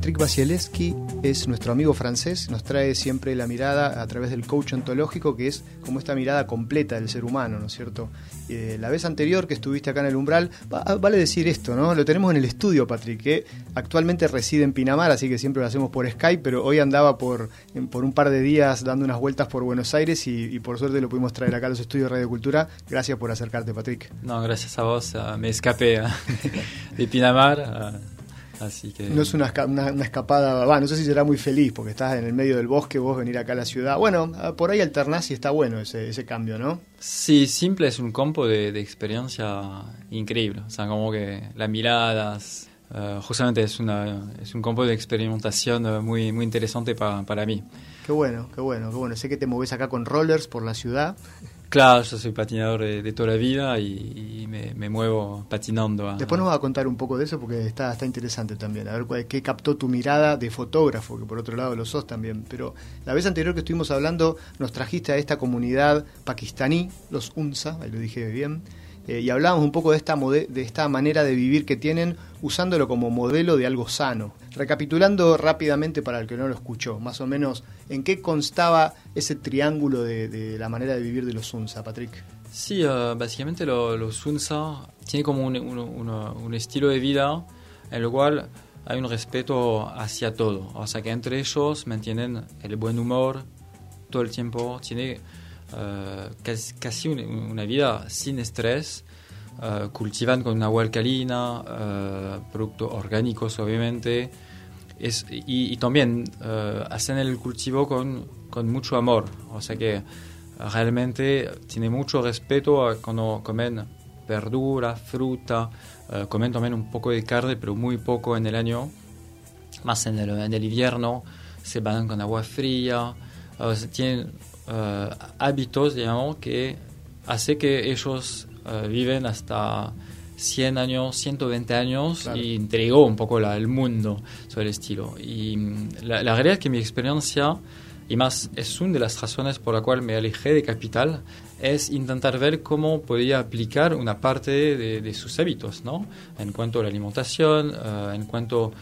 Patrick Basielewski es nuestro amigo francés, nos trae siempre la mirada a través del coach ontológico, que es como esta mirada completa del ser humano, ¿no es cierto? Eh, la vez anterior que estuviste acá en el umbral, ah, vale decir esto, ¿no? Lo tenemos en el estudio, Patrick, que actualmente reside en Pinamar, así que siempre lo hacemos por Skype, pero hoy andaba por un par de días dando unas vueltas por Buenos Aires y, por suerte lo pudimos traer acá a los estudios de Radio Cultura. Gracias por acercarte, Patrick. No, gracias a vos, me escapé de Pinamar. Así que... No es una, una, escapada, va, no sé si será muy feliz porque estás en el medio del bosque, vos venir acá a la ciudad. Bueno, ah, por ahí alternás y está bueno ese, ese cambio, ¿no? Sí, simple es un campo de, experiencia increíble. O sea, como que las miradas, eh, justamente es, una, es un campo de experimentación eh, muy, muy interesante para, para mí. Qué bueno, qué bueno, qué bueno. Sé que te moves acá con rollers por la ciudad. Claro, yo soy patinador de, toda la vida y, me, muevo patinando. Después nos vas a contar un poco de eso porque está, está interesante también. A ver qué captó tu mirada de fotógrafo, que por otro lado lo sos también. Pero la vez anterior que estuvimos hablando, nos trajiste a esta comunidad pakistaní, los UNSA, ahí lo dije bien, eh, y hablábamos un poco de esta, de esta manera de vivir que tienen usándolo como modelo de algo sano. Recapitulando rápidamente para el que no lo escuchó, más o menos, ¿en qué constaba ese triángulo de, la manera de vivir de los Unsa, Patrick? Sí, uh, básicamente los Unsa tienen como un, un, estilo de vida en el cual hay un respeto hacia todo. O sea que entre ellos mantienen el buen humor todo el tiempo, tiene uh, casi una vida sin estrés eh, cultivan con agua alcalina, uh, productos orgánicos obviamente, es, y, también eh, hacen el cultivo con, con, mucho amor, o sea que realmente tiene mucho respeto a cuando comen verdura, fruta, comen también un poco de carne, pero muy poco en el año, más en el, en el invierno, se bañan con agua fría, tienen hábitos, digamos, que hace que ellos eh, viven hasta 100 años, 120 años y entregó un poco el mundo sobre el estilo. Y mm, la, realidad es que mi experiencia, y más es una de las razones por la cual me alejé de Capital, es intentar ver cómo podía aplicar una parte de, sus hábitos, ¿no? En cuanto a la alimentación, uh, en cuanto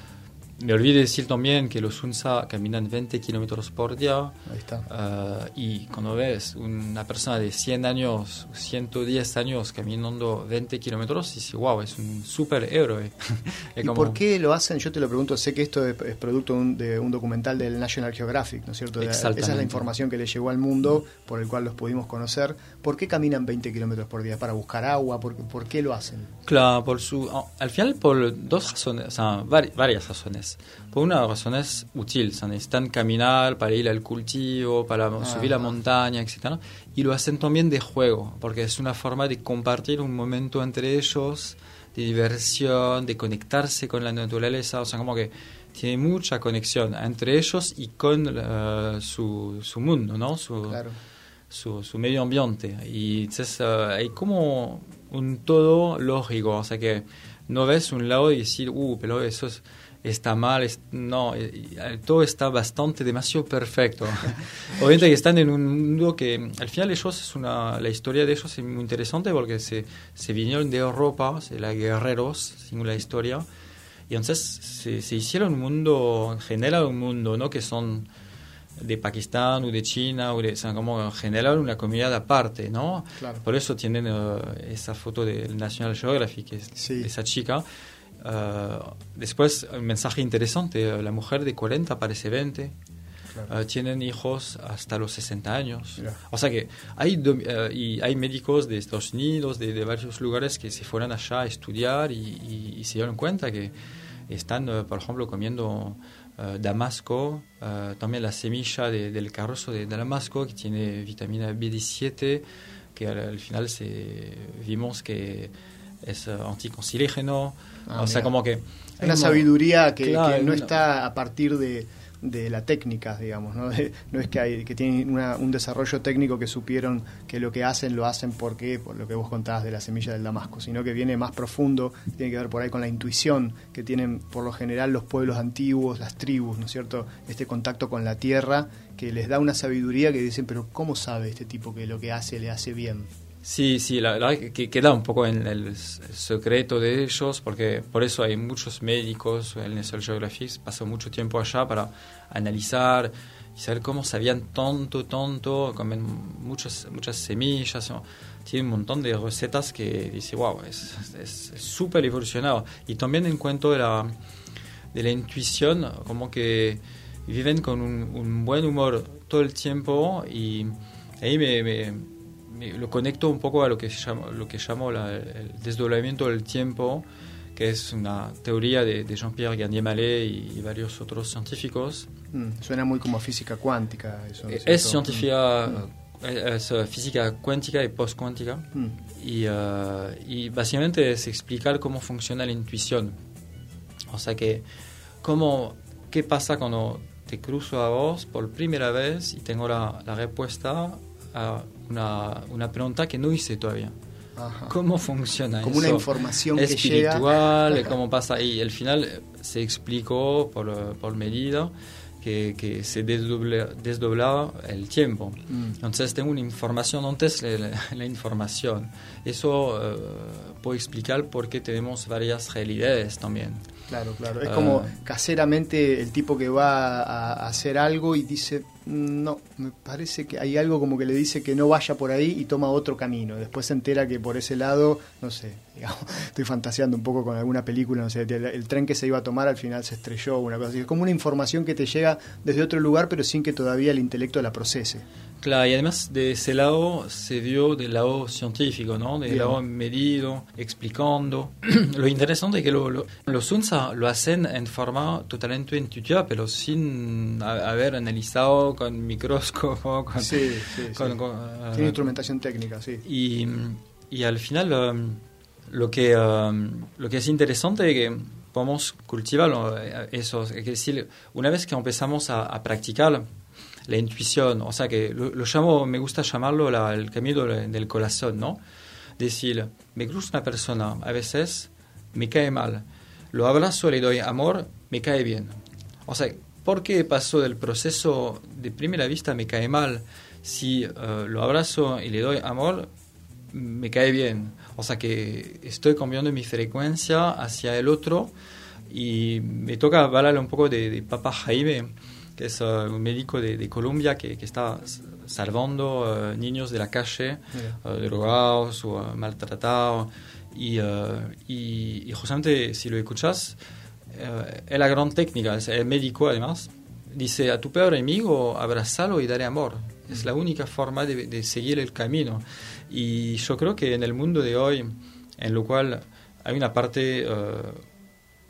me olvidé decir también que los UNSA caminan 20 kilómetros por día. Ahí está. Uh, y cuando ves una persona de 100 años, 110 años caminando 20 kilómetros, dices, wow, es un superhéroe. ¿Y por qué lo hacen? Yo te lo pregunto, sé que esto es, producto de un, documental del National Geographic, ¿no es cierto? Esa es la información que le llegó al mundo, por el cual los pudimos conocer. ¿Por qué caminan 20 kilómetros por día? ¿Para buscar agua? ¿Por, ¿Por, qué lo hacen? Claro, por su, al final por dos razones, o sea, varias razones. Por una razón es útil, necesitan caminar para ir al cultivo, para ah, subir la montaña, etc. Y lo hacen también de juego, porque es una forma de compartir un momento entre ellos, de diversión, de conectarse con la naturaleza, o sea, como que tiene mucha conexión entre ellos y con eh, su, su, mundo, ¿no? Su, su, su, medio ambiente. Y entonces eh, hay como un todo lógico, o sea que no ves un lado y decir, uh, pero eso es está mal, no, eh, todo está bastante, demasiado perfecto. Obviamente que están en un mundo que al final ellos es una, la historia de ellos es muy interesante porque se, se vinieron de Europa, se la guerreros, sin la historia, y entonces se, se, hicieron un mundo, en general un mundo, ¿no? Que son de Pakistán o de China, o de, o como en general una comunidad aparte, ¿no? Por eso tienen eh, esa foto del National Geographic, esa chica Uh, después, un mensaje interesante, la mujer de 40 parece 20, uh, tienen hijos hasta los 60 años. O sea que hay, uh, y hay médicos de Estados Unidos, de, varios lugares que se fueron allá a estudiar y, se dieron cuenta que están, por ejemplo, comiendo damasco, también la semilla del carrozo de Damasco, que tiene vitamina B17, que al, final se, vimos que es anticoncilígeno. Ah, o sea, como que... Una sabiduría que, no está a partir de, de la técnica, digamos, ¿no? no es que, hay, que tienen un desarrollo técnico que supieron que lo que hacen lo hacen porque, por lo que vos contabas de la semilla del damasco, sino que viene más profundo, tiene que ver por ahí con la intuición que tienen por lo general los pueblos antiguos, las tribus, ¿no es cierto? Este contacto con la tierra que les da una sabiduría que dicen, pero ¿cómo sabe este tipo que lo que hace le hace bien? Sí, sí, la que queda un poco en el secreto de ellos, porque por eso hay muchos médicos en National Geographic, pasó mucho tiempo allá para analizar y saber cómo sabían tanto, tanto, comen muchas, muchas semillas, tiene un montón de recetas que dice, wow, es súper evolucionado. Y también en cuanto la, de la intuición, como que viven con un, buen humor todo el tiempo y ahí me lo conecto un poco a lo que llamo, lo que llamo el desdoblamiento del tiempo, que es una teoría de, Jean-Pierre Garnier Mallet y, varios otros científicos. Mm, suena muy como física cuántica. Eso, es, científica, mm. es, física cuántica y post-cuántica. Mm. Y, uh, y, básicamente es explicar cómo funciona la intuición. O sea que, cómo, ¿qué pasa cuando te cruzo a vos por primera vez y tengo la, la respuesta a una, una pregunta que no hice todavía. ¿Cómo funciona Como una información espiritual, que llega. cómo pasa. Y al final se explicó por, por medida que, que se desdoblaba el tiempo. Mm. Entonces tengo una información antes de la, información. Eso puede explicar por qué tenemos varias realidades también. Claro, claro. Es como ah. caseramente el tipo que va a hacer algo y dice, no, me parece que hay algo como que le dice que no vaya por ahí y toma otro camino. Después se entera que por ese lado, no sé, digamos, estoy fantaseando un poco con alguna película, no sé, el, tren que se iba a tomar al final se estrelló, una cosa así. Es como una información que te llega desde otro lugar, pero sin que todavía el intelecto la procese. Claro, y además de ese lado se dio del lado científico, ¿no? Del lado medido, explicando. lo interesante es que los UNSA lo hacen en forma totalmente intuitiva, pero sin haber analizado con microscopio, con... Sí, sí, Sin eh, instrumentación técnica, sí. Y, y al final um, lo, que, um, lo que es interesante es que podemos cultivar eso. Es decir, una vez que empezamos a, a practicar la intuición, o sea que lo, llamo, me gusta llamarlo el camino del corazón, ¿no? Decir, me gusta una persona, a veces me cae mal, lo abrazo, le doy amor, me cae bien. O sea, ¿por qué pasó del proceso de primera vista me cae mal? Si eh, lo abrazo y le doy amor, me cae bien. O sea que estoy cambiando mi frecuencia hacia el otro y me toca hablarle un poco de, de Papa Jaime que es uh, un médico de, de Colombia que, que, está salvando uh, niños de la calle, uh, drogados o maltratados. Y, y, y, justamente, si lo escuchas, es la gran técnica, es el médico además. Dice, a tu peor enemigo, abrazalo y dale amor. Es la única forma de, seguir el camino. Y yo creo que en el mundo de hoy, en lo cual hay una parte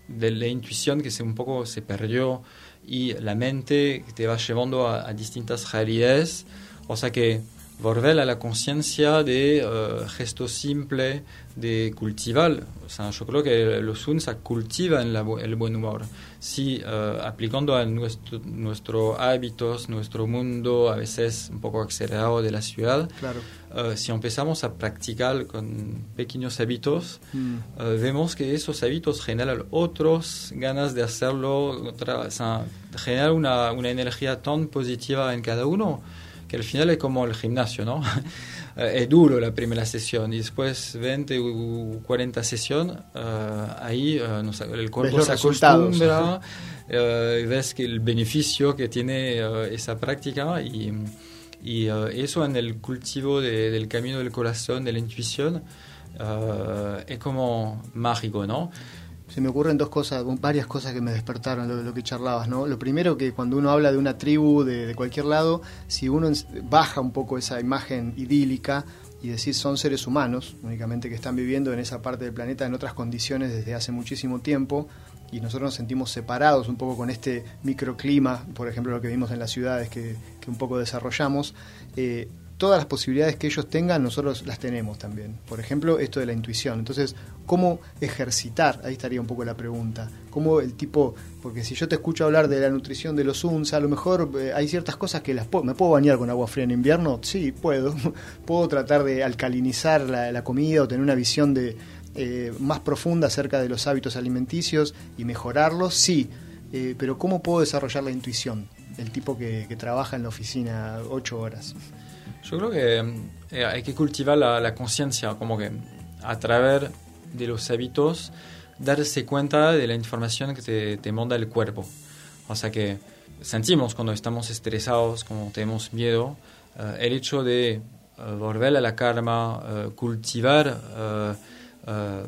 de la intuición que se un poco se perdió, y la mente te va llevando a, distintas realidades. O sea que volver a la conciencia de uh, gesto simple, de cultivar. O sea, yo creo que los UNSA cultivan el buen humor. Si uh, aplicando a nuestro, nuestros hábitos, nuestro mundo, a veces un poco acelerado de la ciudad, claro. uh, si empezamos a practicar con pequeños hábitos, mm. vemos que esos hábitos generan otros ganas de hacerlo, otra, o sea, generan una, una energía tan positiva en cada uno que al final es como el gimnasio, ¿no? Eh, es duro la primera sesión y después 20 o 40 sesiones, uh, ahí uh, sé, el cuerpo se acostumbra, uh, ves que el beneficio que tiene esa práctica y, y eso en el cultivo de, del camino del corazón, de la intuición, es como mágico, ¿no? Se me ocurren dos cosas, varias cosas que me despertaron lo, lo, que charlabas, ¿no? Lo primero que cuando uno habla de una tribu de, cualquier lado, si uno baja un poco esa imagen idílica y decir son seres humanos, únicamente que están viviendo en esa parte del planeta en otras condiciones desde hace muchísimo tiempo, y nosotros nos sentimos separados un poco con este microclima, por ejemplo lo que vimos en las ciudades que, que un poco desarrollamos, eh, todas las posibilidades que ellos tengan, nosotros las tenemos también. Por ejemplo, esto de la intuición. Entonces, ¿cómo ejercitar? Ahí estaría un poco la pregunta. ¿Cómo el tipo, porque si yo te escucho hablar de la nutrición de los UNSA, a lo mejor eh, hay ciertas cosas que las puedo, ¿me puedo bañar con agua fría en invierno? Sí, puedo. puedo tratar de alcalinizar la, comida o tener una visión de, eh, más profunda acerca de los hábitos alimenticios y mejorarlos, sí. Eh, pero ¿cómo puedo desarrollar la intuición? El tipo que, que trabaja en la oficina ocho horas. Yo creo que eh, hay que cultivar la, conciencia, como que a través de los hábitos, darse cuenta de la información que te, te manda el cuerpo. O sea que sentimos cuando estamos estresados, cuando tenemos miedo, eh, el hecho de eh, volver a la eh, cultivar,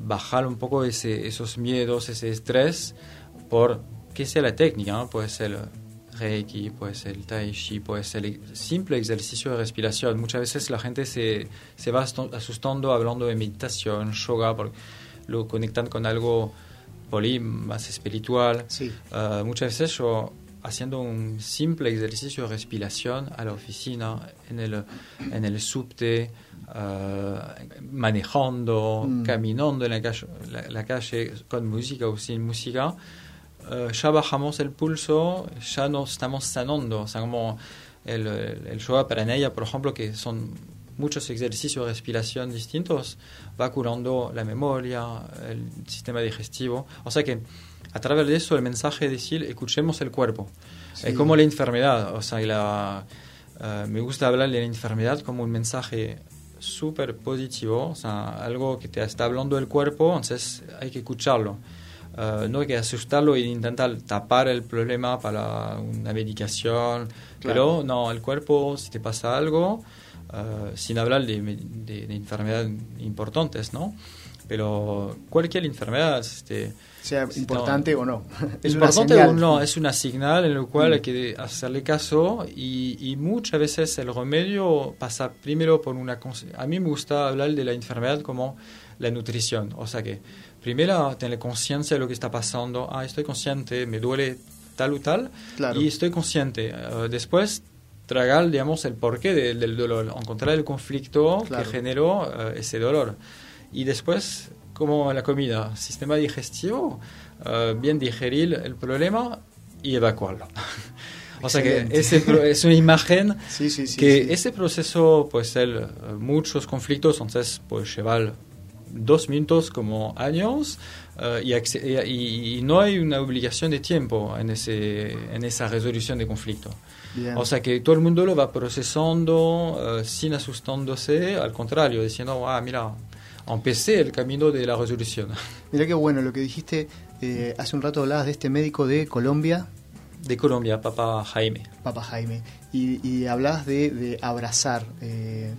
bajar un poco ese, esos miedos, ese estrés, por que sea la técnica, ¿no? puede ser Reiki, puede ser el Tai Chi, puede ser el simple ejercicio de respiración. Muchas veces la gente se, se va asustando hablando de meditación, yoga, porque lo conectan con algo poli, más espiritual. Sí. muchas veces yo haciendo un simple ejercicio de respiración a la oficina, en el, en el subte, uh, manejando, mm. caminando en la calle, la, calle, con música o sin música, uh, ya bajamos el pulso, ya nos estamos sanando. O sea, como el, el yoga ella por ejemplo, que son muchos ejercicios de respiración distintos, va curando la memoria, el sistema digestivo. O sea que a través de eso el mensaje es decir, escuchemos el cuerpo. Es como la enfermedad, o sea, la, eh, me gusta hablar de la enfermedad como un mensaje súper positivo, o sea, algo que te está hablando el cuerpo, entonces hay que escucharlo. Uh, no hay que asustarlo e intentar tapar el problema para una medicación, pero no, el cuerpo, si te pasa algo, uh, sin hablar de, de, de, enfermedades importantes, ¿no? Pero cualquier enfermedad, este, sea importante o no. Es importante o no, es una señal en la cual hay mm. que hacerle caso y, y, muchas veces el remedio pasa primero por una... A mí me gusta hablar de la enfermedad como la nutrición, o sea que primero tener conciencia de lo que está pasando, ah, estoy consciente, me duele tal o tal, y estoy consciente. Uh, después tragar, digamos, el porqué del dolor, encontrar el conflicto que generó uh, ese dolor. Y después como la comida, sistema digestivo, uh, bien digerir el problema y evacuarlo. o sea que ese es una imagen sí, sí, sí, que ese proceso puede ser muchos conflictos, entonces puede llevar dos minutos como años uh, y, y, no hay una obligación de tiempo en, ese, en esa resolución de conflicto. O sea que todo el mundo lo va procesando sin asustándose, al contrario, diciendo, ah, mira, empecé el camino de la resolución. Mira qué bueno lo que dijiste. Eh, hace un rato hablabas de este médico de Colombia. De Colombia, Papa Jaime. Papa Jaime. Y, y hablabas de, abrazar. Eh,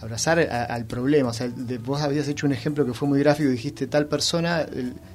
abrazar al problema. O sea, vos habías hecho un ejemplo que fue muy gráfico, dijiste tal persona,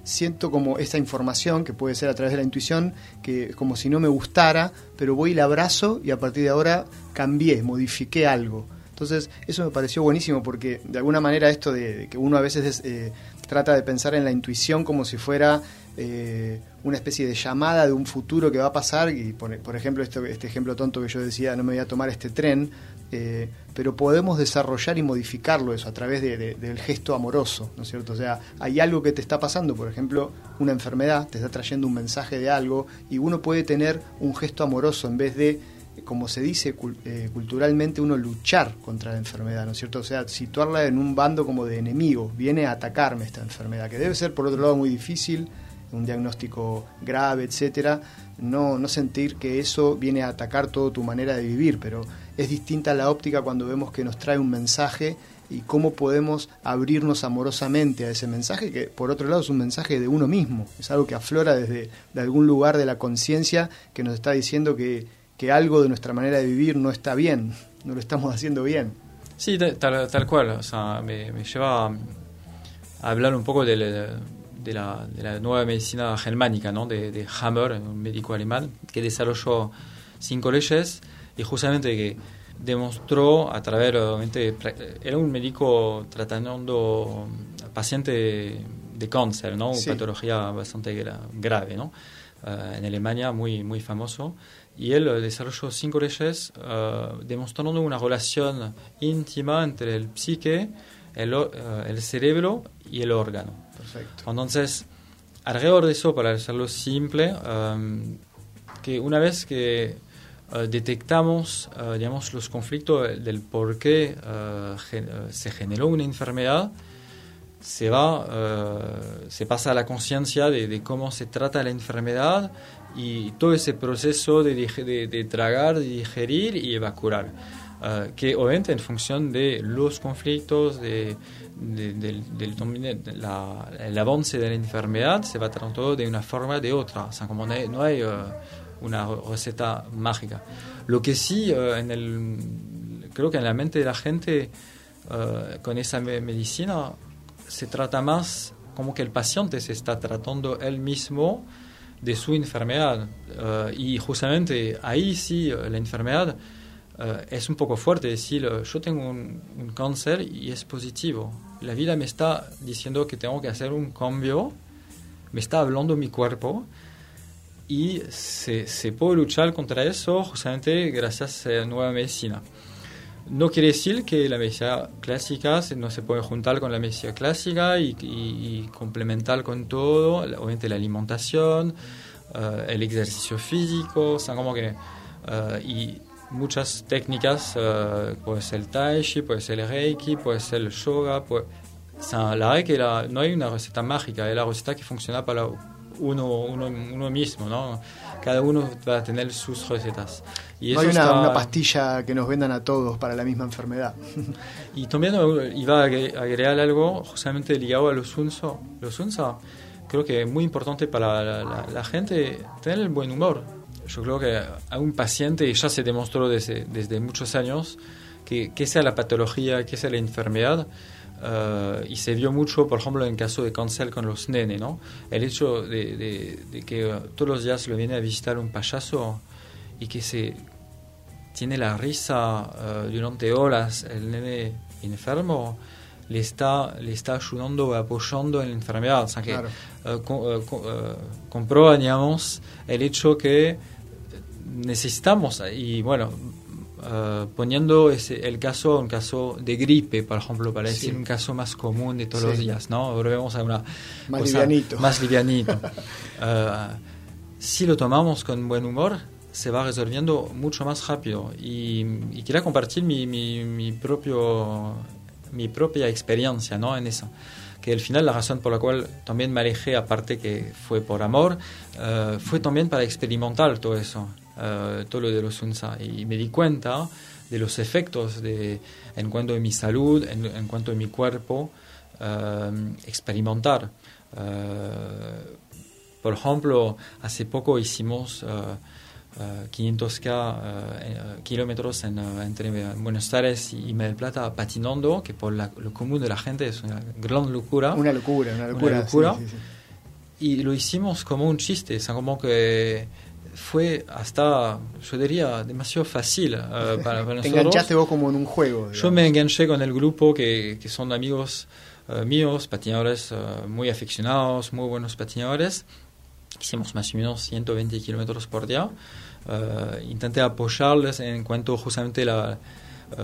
siento como esta información, que puede ser a través de la intuición, que como si no me gustara, pero voy y la abrazo y a partir de ahora cambié, modifiqué algo. Entonces, eso me pareció buenísimo porque de alguna manera esto de, que uno a veces eh, trata de pensar en la intuición como si fuera eh, una especie de llamada de un futuro que va a pasar, y por, ejemplo, este, este ejemplo tonto que yo decía, no me voy a tomar este tren, eh, pero podemos desarrollar y modificarlo eso a través del gesto amoroso, ¿no es cierto? O sea, hay algo que te está pasando, por ejemplo, una enfermedad, te está trayendo un mensaje de algo, y uno puede tener un gesto amoroso en vez de como se dice eh, culturalmente, uno luchar contra la enfermedad, ¿no es cierto? O sea, situarla en un bando como de enemigo, viene a atacarme esta enfermedad, que debe ser por otro lado muy difícil, un diagnóstico grave, etcétera, no, no sentir que eso viene a atacar toda tu manera de vivir, pero es distinta la óptica cuando vemos que nos trae un mensaje y cómo podemos abrirnos amorosamente a ese mensaje, que por otro lado es un mensaje de uno mismo, es algo que aflora desde de algún lugar de la conciencia que nos está diciendo que que algo de nuestra manera de vivir no está bien, no lo estamos haciendo bien. Sí, tal, tal cual. O sea, me, lleva a hablar un poco de, de, la, de la, nueva medicina germánica, ¿no? de, de, Hammer, un médico alemán, que desarrolló cinco leyes y justamente que demostró a través, obviamente, era un médico tratando paciente de cáncer, ¿no? Una patología bastante grave, ¿no? Eh, en Alemania, muy, muy famoso y él desarrolló cinco leyes uh, demostrando una relación íntima entre el psique, el, uh, el, cerebro y el órgano. Perfecto. Entonces, alrededor de eso, para hacerlo simple, um, que una vez que uh, detectamos digamos, los conflictos del por qué se generó una enfermedad, se va, se pasa a la conciencia de, de, cómo se trata la enfermedad y todo ese proceso de, de, de tragar, de digerir y evacuar. eh, que obviamente en función de los conflictos, de, del, el avance de la enfermedad, se va tratando de una forma o de otra. O sea, como no hay, no hay una receta mágica. Lo que sí, el, creo que en la mente de la gente, con esa medicina, se trata más como que el paciente se está tratando él mismo de su enfermedad. Eh, y justamente ahí sí eh, la enfermedad eh, es un poco fuerte. Decir, yo tengo un, cáncer y es positivo. La vida me está diciendo que tengo que hacer un cambio, me está hablando mi cuerpo y se, se puede luchar contra eso justamente gracias a la nueva medicina. No quiere decir que la medicina clásica no se puede juntar con la medicina clásica y, complementar con todo, obviamente la alimentación, eh, el ejercicio físico, o como que, eh, y muchas técnicas, uh, puede ser el tai chi, puede ser el reiki, puede ser el yoga, puede, la verdad que no hay una receta mágica, es la receta que funciona para uno, uno, uno mismo, ¿no? Cada uno va a tener sus recetas. Y no hay una, pastilla que nos vendan a todos para la misma enfermedad. y también iba a agregar algo justamente ligado a los unso. Los unsa, creo que es muy importante para la, gente tener el buen humor. Yo creo que a un paciente ya se demostró desde, desde muchos años que, que sea la patología, que sea la enfermedad, Uh, y se vio mucho, por ejemplo, en caso de cáncer con los nenes, ¿no? El hecho de, de, que todos los días lo viene a visitar un payaso y que se tiene la risa uh, durante horas el nene enfermo, le está, le está ayudando, apoyando en la enfermedad. O sea que comprueba, digamos, el hecho que necesitamos, y bueno, Uh, poniendo ese, el caso, un caso de gripe, por ejemplo, para decir un caso más común de todos los días, ¿no? Volvemos a una más livianito. Más livianito. uh, si lo tomamos con buen humor, se va resolviendo mucho más rápido. Y, y quería compartir mi, mi, mi, propio, mi propia experiencia ¿no? en eso. Que al final la razón por la cual también me alejé, aparte que fue por amor, uh, fue también para experimentar todo eso. Eh, todo lo de los UNSA y me di cuenta de los efectos de, en cuanto a mi salud, en, cuanto a mi cuerpo, eh, experimentar. Eh, por ejemplo, hace poco hicimos 500 kilómetros entre Buenos Aires y Mar del Plata patinando, que por lo común de la gente es una gran locura. Una locura, una locura. Y lo hicimos como un chiste, o como que fue hasta, yo diría, demasiado fácil uh, para, para. Te enganchaste vos como en un juego. Yo me enganché con el grupo que, que son amigos uh, míos, patinadores uh, muy aficionados, muy buenos patinadores. Hicimos más o menos 120 kilómetros por día. intenté apoyarles en cuanto justamente la,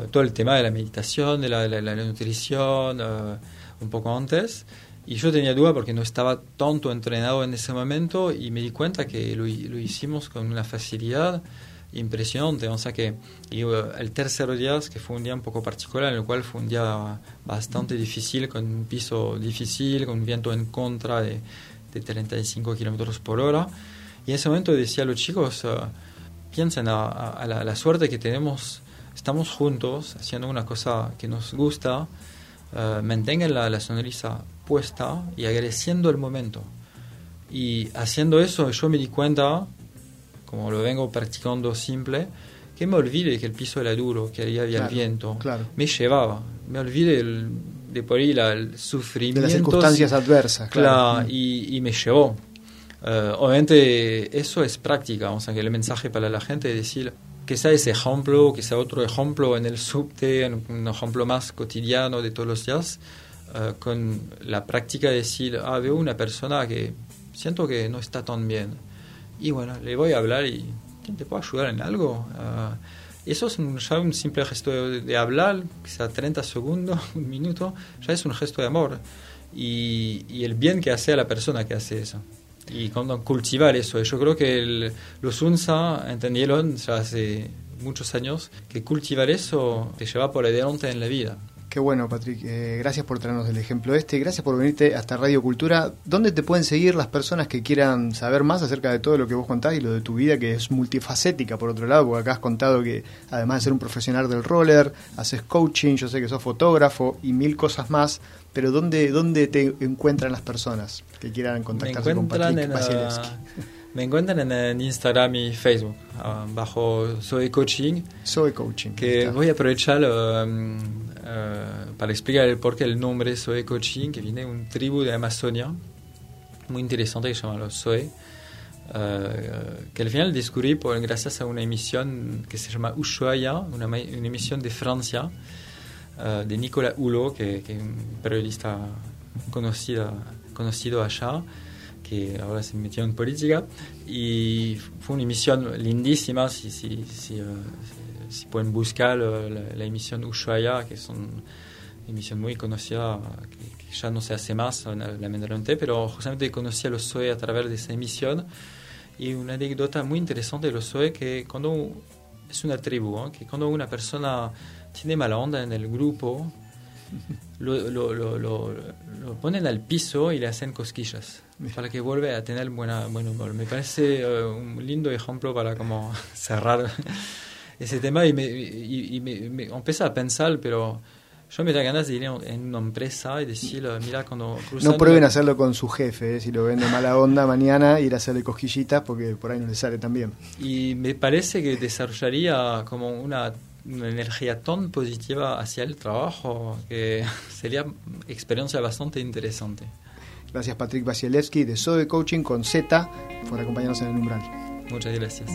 todo el tema de la meditación, de la, de la nutrición, un poco antes. Y yo tenía duda porque no estaba tanto entrenado en ese momento y me di cuenta que lo, lo hicimos con una facilidad impresionante. O sea que y, uh, el tercer día, que fue un día un poco particular, en el cual fue un día bastante difícil, con un piso difícil, con un viento en contra de, de 35 kilómetros por hora. Y en ese momento decía a los chicos, uh, piensen a, la, la, suerte que tenemos, estamos juntos haciendo una cosa que nos gusta, uh, mantengan la, la sonrisa puesta y agradeciendo el momento. Y haciendo eso yo me di cuenta, como lo vengo practicando simple, que me olvidé que el piso era duro, que había el viento. Me llevaba, me olvidé de por ahí el sufrimiento. De las circunstancias adversas. Claro, mm. y, me llevó. Eh, obviamente eso es práctica, o sea que el mensaje para la gente es decir, que sea ese ejemplo, que sea otro ejemplo en el subte, un ejemplo más cotidiano de todos los días, eh, con la práctica de decir, ah, veo una persona que siento que no está tan bien. Y bueno, le voy a hablar y ¿te puedo ayudar en algo? Uh, eso es un, ya un simple gesto de, hablar, quizá 30 segundos, un minuto, ya es un gesto de amor. Y, el bien que hace a la persona que hace eso. Y cuando cultivar eso, yo creo que los UNSA entendieron hace muchos años que cultivar eso te lleva por adelante en la vida. Qué bueno, Patrick. Eh, gracias por traernos el ejemplo este. Gracias por venirte hasta Radio Cultura. ¿Dónde te pueden seguir las personas que quieran saber más acerca de todo lo que vos contás y lo de tu vida, que es multifacética, por otro lado? Porque acá has contado que, además de ser un profesional del roller, haces coaching, yo sé que sos fotógrafo y mil cosas más. Pero ¿dónde, dónde te encuentran las personas que quieran contactarse con Patrick Vasilevsky? Me encuentran en, Instagram y Facebook, ah, bajo Soy Coaching. Soy Coaching. Que voy a aprovechar um, uh, para explicar el por qué el nombre Soy Coaching, que viene de una tribu de Amazonia muy interesante que se llama los Soe. Uh, que al final descubrí por, gracias a una emisión que se llama Ushuaia, una, una emisión de Francia, uh, de Nicolas Hulot, que, que, es un periodista conocido, conocido allá que ahora se metió en política y fue una emisión lindísima si, si, si, uh, si pueden buscar la, emisión Ushuaia que es una emisión muy conocida que, ya no se hace más lamentablemente pero justamente conocí a los SOE a través de esa emisión y una anécdota muy interesante de los SOE que cuando es una tribu ¿eh? que cuando una persona tiene mala onda en lo, lo, lo, lo, ponen al piso y le hacen cosquillas para que vuelva a tener buena, buen humor. Me parece eh, un lindo ejemplo para como cerrar ese tema y me, y, me, empecé a pensar, pero yo me da ganas de ir en una empresa y decir, mira, cuando No prueben hacerlo con su jefe, eh, si lo ven de mala onda mañana, ir a hacerle cosquillitas porque por ahí no le sale tan bien. Y me parece que desarrollaría como una una energía tan positiva hacia el trabajo que sería experiencia bastante interesante. Gracias Patrick Vasilevsky de Soe Coaching con Z por acompañarnos en el umbral. Muchas gracias.